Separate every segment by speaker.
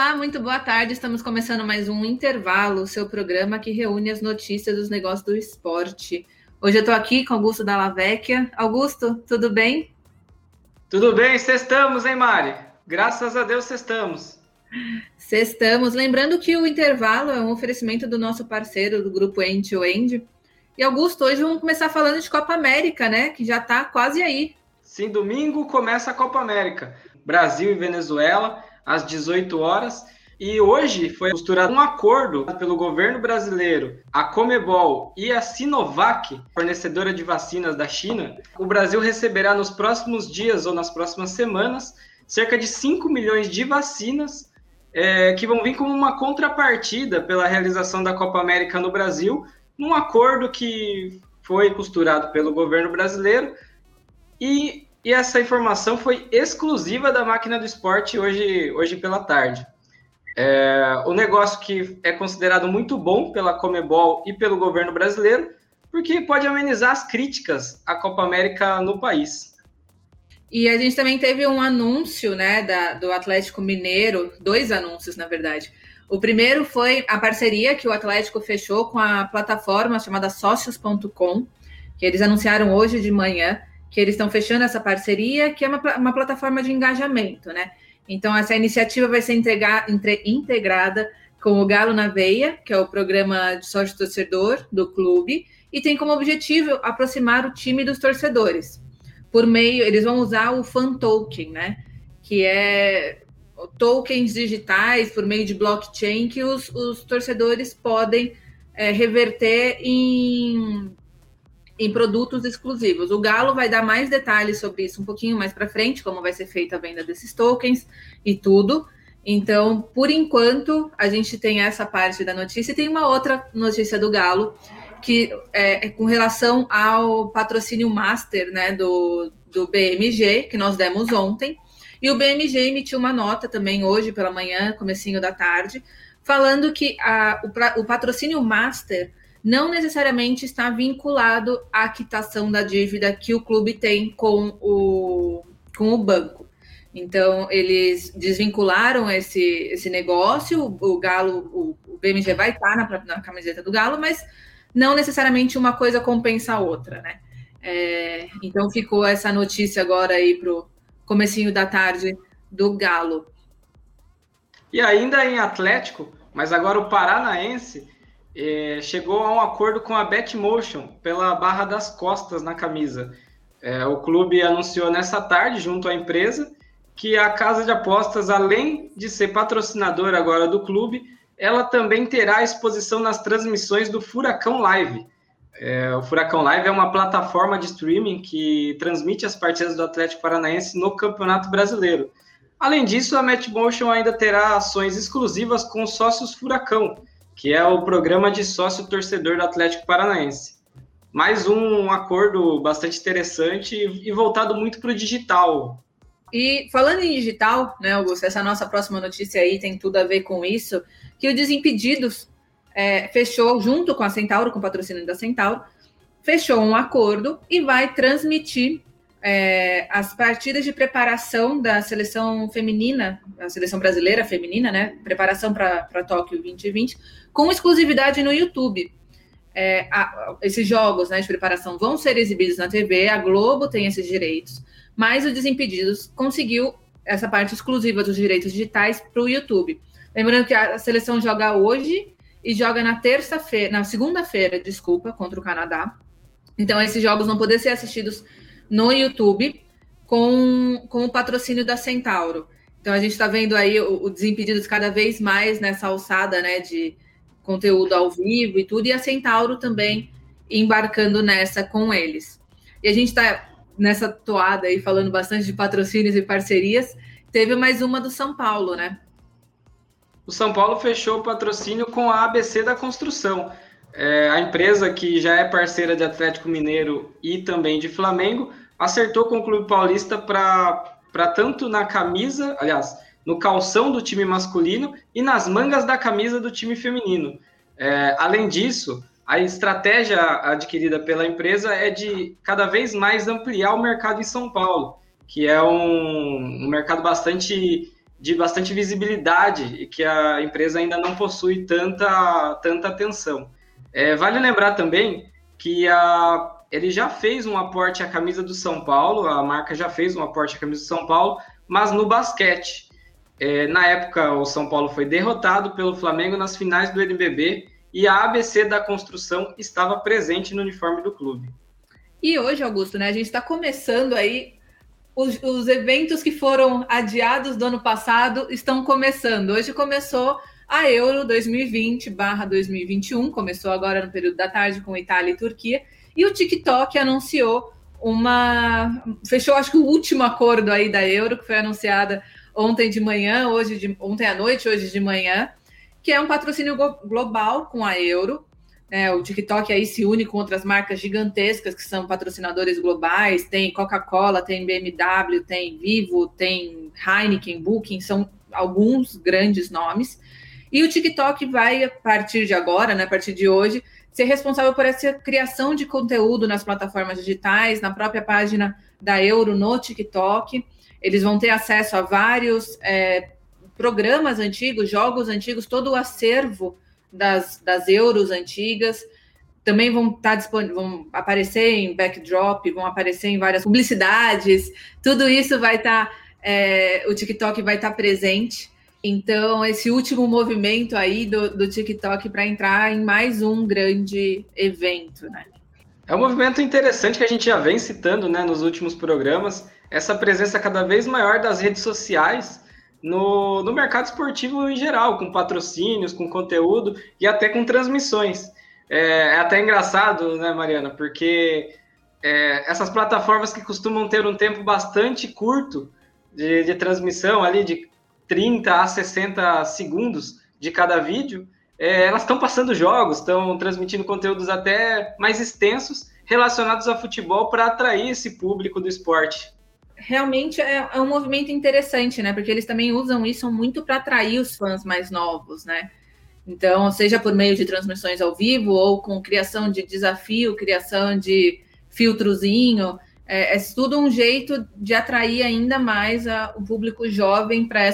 Speaker 1: Olá, muito boa tarde. Estamos começando mais um intervalo, seu programa que reúne as notícias dos negócios do esporte. Hoje eu estou aqui com Augusto Dallavecchia. Augusto, tudo bem?
Speaker 2: Tudo bem, sextamos, hein, Mari? Graças a Deus, sextamos.
Speaker 1: Sextamos. Lembrando que o intervalo é um oferecimento do nosso parceiro do grupo End to End. E Augusto, hoje vamos começar falando de Copa América, né? Que já está quase aí.
Speaker 2: Sim, domingo começa a Copa América. Brasil e Venezuela às 18 horas. E hoje foi costurado um acordo pelo governo brasileiro, a Comebol e a Sinovac, fornecedora de vacinas da China. O Brasil receberá nos próximos dias ou nas próximas semanas cerca de 5 milhões de vacinas é, que vão vir como uma contrapartida pela realização da Copa América no Brasil, num acordo que foi costurado pelo governo brasileiro e e essa informação foi exclusiva da máquina do esporte hoje, hoje pela tarde. É, o negócio que é considerado muito bom pela Comebol e pelo governo brasileiro, porque pode amenizar as críticas à Copa América no país.
Speaker 1: E a gente também teve um anúncio né, da, do Atlético Mineiro, dois anúncios, na verdade. O primeiro foi a parceria que o Atlético fechou com a plataforma chamada Sócios.com, que eles anunciaram hoje de manhã que eles estão fechando essa parceria, que é uma, uma plataforma de engajamento, né? Então, essa iniciativa vai ser entregar, entre, integrada com o Galo na Veia, que é o programa de sócio torcedor do clube, e tem como objetivo aproximar o time dos torcedores. Por meio, eles vão usar o Fan Token, né? Que é tokens digitais por meio de blockchain que os, os torcedores podem é, reverter em em produtos exclusivos. O Galo vai dar mais detalhes sobre isso um pouquinho mais para frente, como vai ser feita a venda desses tokens e tudo. Então, por enquanto, a gente tem essa parte da notícia e tem uma outra notícia do Galo que é, é com relação ao patrocínio master né, do, do BMG, que nós demos ontem. E o BMG emitiu uma nota também hoje pela manhã, comecinho da tarde, falando que a, o, o patrocínio master não necessariamente está vinculado à quitação da dívida que o clube tem com o, com o banco. Então, eles desvincularam esse, esse negócio, o, o Galo, o, o, BMG vai estar na, na camiseta do Galo, mas não necessariamente uma coisa compensa a outra, né? É, então ficou essa notícia agora aí pro comecinho da tarde do Galo.
Speaker 2: E ainda em Atlético, mas agora o Paranaense é, chegou a um acordo com a Betmotion pela barra das costas na camisa. É, o clube anunciou nessa tarde, junto à empresa, que a casa de apostas, além de ser patrocinadora agora do clube, ela também terá exposição nas transmissões do Furacão Live. É, o Furacão Live é uma plataforma de streaming que transmite as partidas do Atlético Paranaense no Campeonato Brasileiro. Além disso, a Matchmotion ainda terá ações exclusivas com sócios Furacão, que é o programa de sócio torcedor do Atlético Paranaense. Mais um acordo bastante interessante e voltado muito para o digital.
Speaker 1: E falando em digital, né, Augusto, essa nossa próxima notícia aí tem tudo a ver com isso, que o Desimpedidos é, fechou, junto com a Centauro, com o patrocínio da Centauro, fechou um acordo e vai transmitir é, as partidas de preparação da seleção feminina, a seleção brasileira feminina, né? Preparação para Tóquio 2020, com exclusividade no YouTube. É, a, esses jogos né, de preparação vão ser exibidos na TV, a Globo tem esses direitos, mas o Desimpedidos conseguiu essa parte exclusiva dos direitos digitais para o YouTube. Lembrando que a seleção joga hoje e joga na terça-feira, na segunda-feira, desculpa, contra o Canadá. Então, esses jogos vão poder ser assistidos no YouTube com, com o patrocínio da Centauro. Então a gente está vendo aí o, o Desimpedidos cada vez mais nessa alçada né, de conteúdo ao vivo e tudo, e a Centauro também embarcando nessa com eles. E a gente está nessa toada aí falando bastante de patrocínios e parcerias. Teve mais uma do São Paulo, né?
Speaker 2: O São Paulo fechou o patrocínio com a ABC da Construção. É, a empresa que já é parceira de Atlético Mineiro e também de Flamengo acertou com o Clube Paulista para tanto na camisa, aliás, no calção do time masculino e nas mangas da camisa do time feminino. É, além disso, a estratégia adquirida pela empresa é de cada vez mais ampliar o mercado em São Paulo, que é um, um mercado bastante de bastante visibilidade e que a empresa ainda não possui tanta, tanta atenção. É, vale lembrar também que a, ele já fez um aporte à camisa do São Paulo, a marca já fez um aporte à camisa do São Paulo, mas no basquete. É, na época, o São Paulo foi derrotado pelo Flamengo nas finais do NBB e a ABC da construção estava presente no uniforme do clube.
Speaker 1: E hoje, Augusto, né, a gente está começando aí os, os, eventos que foram adiados do ano passado estão começando. Hoje começou a Euro 2020/2021, começou agora no período da tarde com Itália e Turquia, e o TikTok anunciou uma fechou acho que o último acordo aí da Euro que foi anunciada ontem de manhã, hoje de ontem à noite, hoje de manhã, que é um patrocínio global com a Euro. É, o TikTok aí se une com outras marcas gigantescas que são patrocinadores globais. Tem Coca-Cola, tem BMW, tem Vivo, tem Heineken, Booking, são alguns grandes nomes. E o TikTok vai, a partir de agora, né, a partir de hoje, ser responsável por essa criação de conteúdo nas plataformas digitais, na própria página da Euro no TikTok. Eles vão ter acesso a vários é, programas antigos, jogos antigos, todo o acervo das, das euros antigas. Também vão estar disponíveis, vão aparecer em backdrop, vão aparecer em várias publicidades. Tudo isso vai estar, é, o TikTok vai estar presente. Então, esse último movimento aí do, do TikTok para entrar em mais um grande evento, né?
Speaker 2: É um movimento interessante que a gente já vem citando né, nos últimos programas, essa presença cada vez maior das redes sociais no, no mercado esportivo em geral, com patrocínios, com conteúdo e até com transmissões. É, é até engraçado, né, Mariana, porque é, essas plataformas que costumam ter um tempo bastante curto de, de transmissão, ali de 30 a 60 segundos de cada vídeo, é, elas estão passando jogos, estão transmitindo conteúdos até mais extensos relacionados ao futebol para atrair esse público do esporte
Speaker 1: realmente é, é, um movimento interessante, né? Porque eles também usam isso muito para atrair os fãs mais novos, né? Então, seja por meio de transmissões ao vivo ou com criação de desafio, criação de filtrozinho, é, é tudo um jeito de atrair ainda mais a, o público jovem para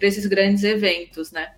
Speaker 1: esses grandes eventos, né?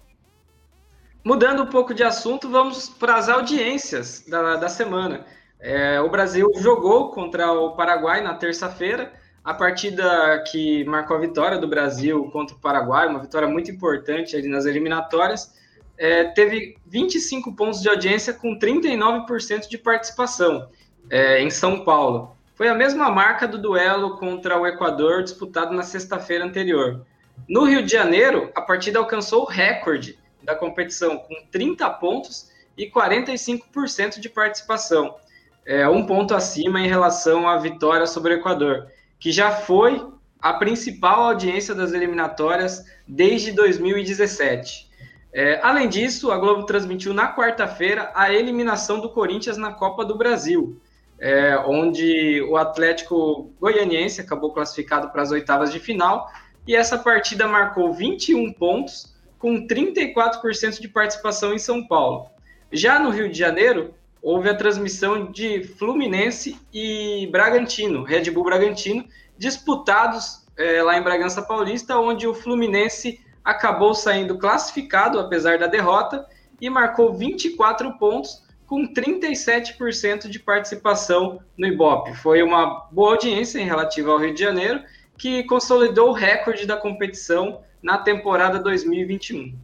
Speaker 2: Mudando um pouco de assunto, vamos para as audiências da, da semana. É, o Brasil jogou contra o Paraguai na terça-feira a partida que marcou a vitória do Brasil contra o Paraguai, uma vitória muito importante ali nas eliminatórias, é, teve 25 pontos de audiência com 39% de participação é, em São Paulo. Foi a mesma marca do duelo contra o Equador disputado na sexta-feira anterior. No Rio de Janeiro, a partida alcançou o recorde da competição, com 30 pontos e 45% de participação, é, um ponto acima em relação à vitória sobre o Equador que já foi a principal audiência das eliminatórias desde 2017. É, além disso, a Globo transmitiu na quarta-feira a eliminação do Corinthians na Copa do Brasil, é, onde o Atlético Goianiense acabou classificado para as oitavas de final, e essa partida marcou 21 pontos, com 34% de participação em São Paulo. Já no Rio de Janeiro, houve a transmissão de Fluminense e Bragantino, Red Bull Bragantino, disputados é, lá em Bragança Paulista, onde o Fluminense acabou saindo classificado, apesar da derrota, e marcou 24 pontos, com 37% de participação no Ibope. Foi uma boa audiência em relativa ao Rio de Janeiro, que consolidou o recorde da competição na temporada 2021.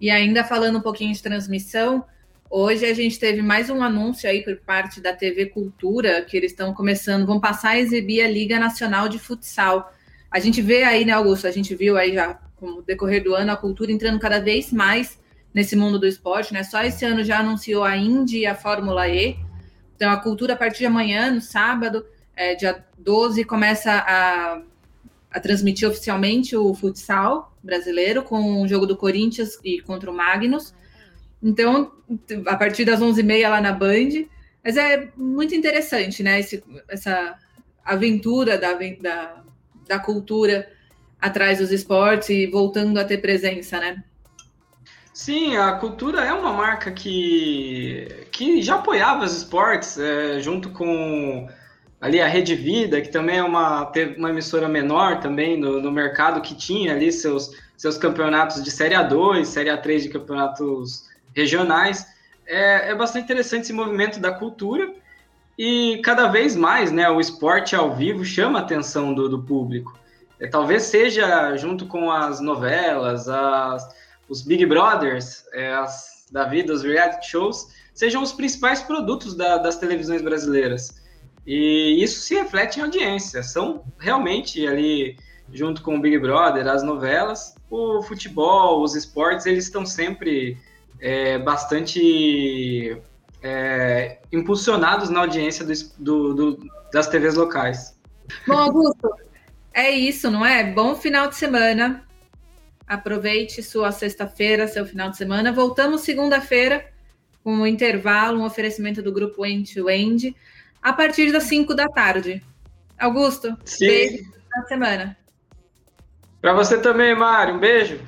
Speaker 1: E ainda falando um pouquinho de transmissão, Hoje a gente teve mais um anúncio aí por parte da TV Cultura, que eles estão começando, vão passar a exibir a Liga Nacional de Futsal. A gente vê aí, né, Augusto? A gente viu aí já, com o decorrer do ano, a cultura entrando cada vez mais nesse mundo do esporte, né? Só esse ano já anunciou a Indy e a Fórmula E. Então, a cultura, a partir de amanhã, no sábado, é, dia 12, começa a, a transmitir oficialmente o futsal brasileiro com o jogo do Corinthians e contra o Magnus. Então, a partir das 11h30 lá na Band. Mas é muito interessante, né? Esse, essa aventura da, da, da cultura atrás dos esportes e voltando a ter presença, né?
Speaker 2: Sim, a cultura é uma marca que, que já apoiava os esportes, é, junto com ali a Rede Vida, que também é uma, uma emissora menor também no, no mercado, que tinha ali seus, seus campeonatos de Série A2, Série A3 de campeonatos regionais. É, é bastante interessante esse movimento da cultura e cada vez mais né, o esporte ao vivo chama a atenção do, do público. É, talvez seja junto com as novelas, as, os Big Brothers, é, as, da vida, os reality shows, sejam os principais produtos da, das televisões brasileiras. E isso se reflete em audiência. São realmente ali, junto com o Big Brother, as novelas, o futebol, os esportes, eles estão sempre é, bastante é, impulsionados na audiência do, do, do, das TVs locais.
Speaker 1: Bom, Augusto, é isso, não é? Bom final de semana. Aproveite sua sexta-feira, seu final de semana. Voltamos segunda-feira com um intervalo, um oferecimento do grupo End to End, a partir das 5 da tarde. Augusto,
Speaker 2: Sim.
Speaker 1: beijo na semana.
Speaker 2: Para você também, Mário. Um beijo.